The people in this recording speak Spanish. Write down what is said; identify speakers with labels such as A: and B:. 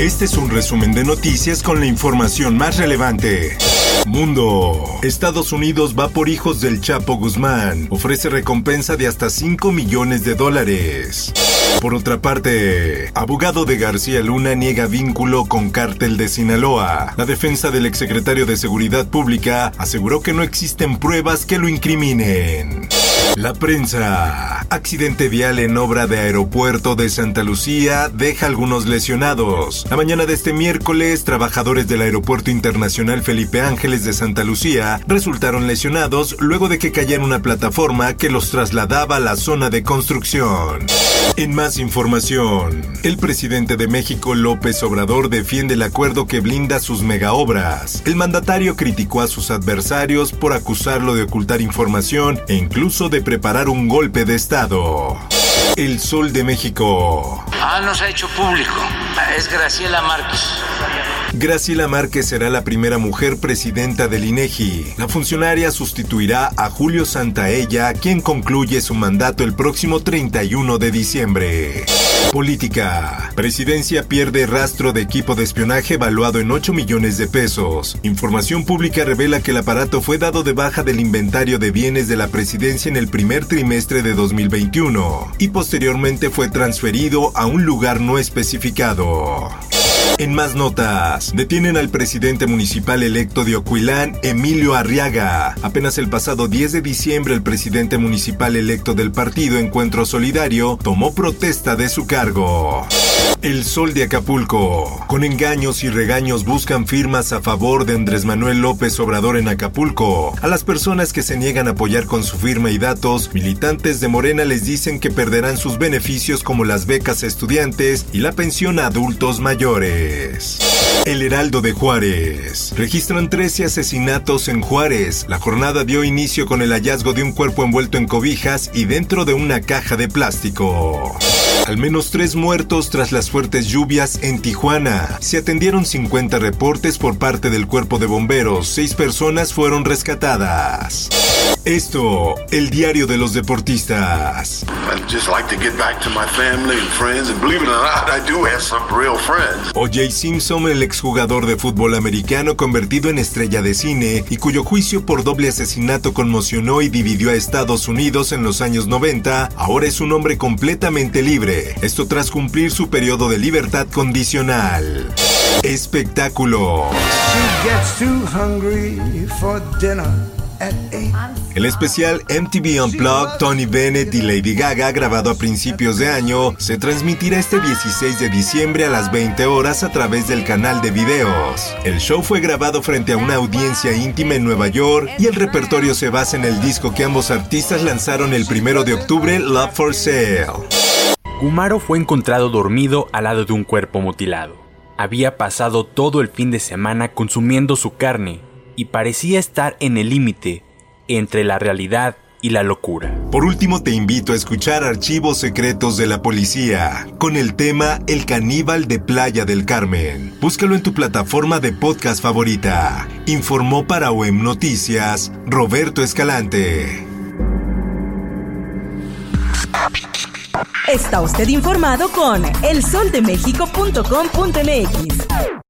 A: Este es un resumen de noticias con la información más relevante. Mundo. Estados Unidos va por hijos del Chapo Guzmán. Ofrece recompensa de hasta 5 millones de dólares. Por otra parte, abogado de García Luna niega vínculo con cártel de Sinaloa. La defensa del exsecretario de Seguridad Pública aseguró que no existen pruebas que lo incriminen. La prensa. Accidente vial en obra de aeropuerto de Santa Lucía deja algunos lesionados. La mañana de este miércoles, trabajadores del Aeropuerto Internacional Felipe Ángeles de Santa Lucía resultaron lesionados luego de que cayera una plataforma que los trasladaba a la zona de construcción. En más información, el presidente de México López Obrador defiende el acuerdo que blinda sus megaobras. El mandatario criticó a sus adversarios por acusarlo de ocultar información e incluso de preparar un golpe de Estado. El Sol de México.
B: Ah, nos ha hecho público. Es Graciela Márquez.
A: Graciela Márquez será la primera mujer presidenta del INEGI. La funcionaria sustituirá a Julio Santaella, quien concluye su mandato el próximo 31 de diciembre. Política. Presidencia pierde rastro de equipo de espionaje valuado en 8 millones de pesos. Información pública revela que el aparato fue dado de baja del inventario de bienes de la presidencia en el primer trimestre de 2021 y posteriormente fue transferido a un lugar no especificado. En más notas, detienen al presidente municipal electo de Ocuilán, Emilio Arriaga. Apenas el pasado 10 de diciembre, el presidente municipal electo del partido Encuentro Solidario tomó protesta de su cargo. El Sol de Acapulco. Con engaños y regaños buscan firmas a favor de Andrés Manuel López Obrador en Acapulco. A las personas que se niegan a apoyar con su firma y datos, militantes de Morena les dicen que perderán sus beneficios como las becas a estudiantes y la pensión a adultos mayores. El Heraldo de Juárez. Registran 13 asesinatos en Juárez. La jornada dio inicio con el hallazgo de un cuerpo envuelto en cobijas y dentro de una caja de plástico. Al menos tres muertos tras las fuertes lluvias en Tijuana. Se atendieron 50 reportes por parte del cuerpo de bomberos. Seis personas fueron rescatadas. Esto, el diario de los deportistas. O.J. Simpson, el exjugador de fútbol americano convertido en estrella de cine y cuyo juicio por doble asesinato conmocionó y dividió a Estados Unidos en los años 90, ahora es un hombre completamente libre. Esto tras cumplir su periodo de libertad condicional. Espectáculos. El especial MTV Unplugged Tony Bennett y Lady Gaga, grabado a principios de año, se transmitirá este 16 de diciembre a las 20 horas a través del canal de videos. El show fue grabado frente a una audiencia íntima en Nueva York y el repertorio se basa en el disco que ambos artistas lanzaron el 1 de octubre, Love for Sale.
C: Kumaro fue encontrado dormido al lado de un cuerpo mutilado. Había pasado todo el fin de semana consumiendo su carne y parecía estar en el límite entre la realidad y la locura.
A: Por último, te invito a escuchar Archivos Secretos de la Policía con el tema El caníbal de Playa del Carmen. Búscalo en tu plataforma de podcast favorita. Informó para OEM Noticias Roberto Escalante.
D: Está usted informado con elsoldemexico.com.mx.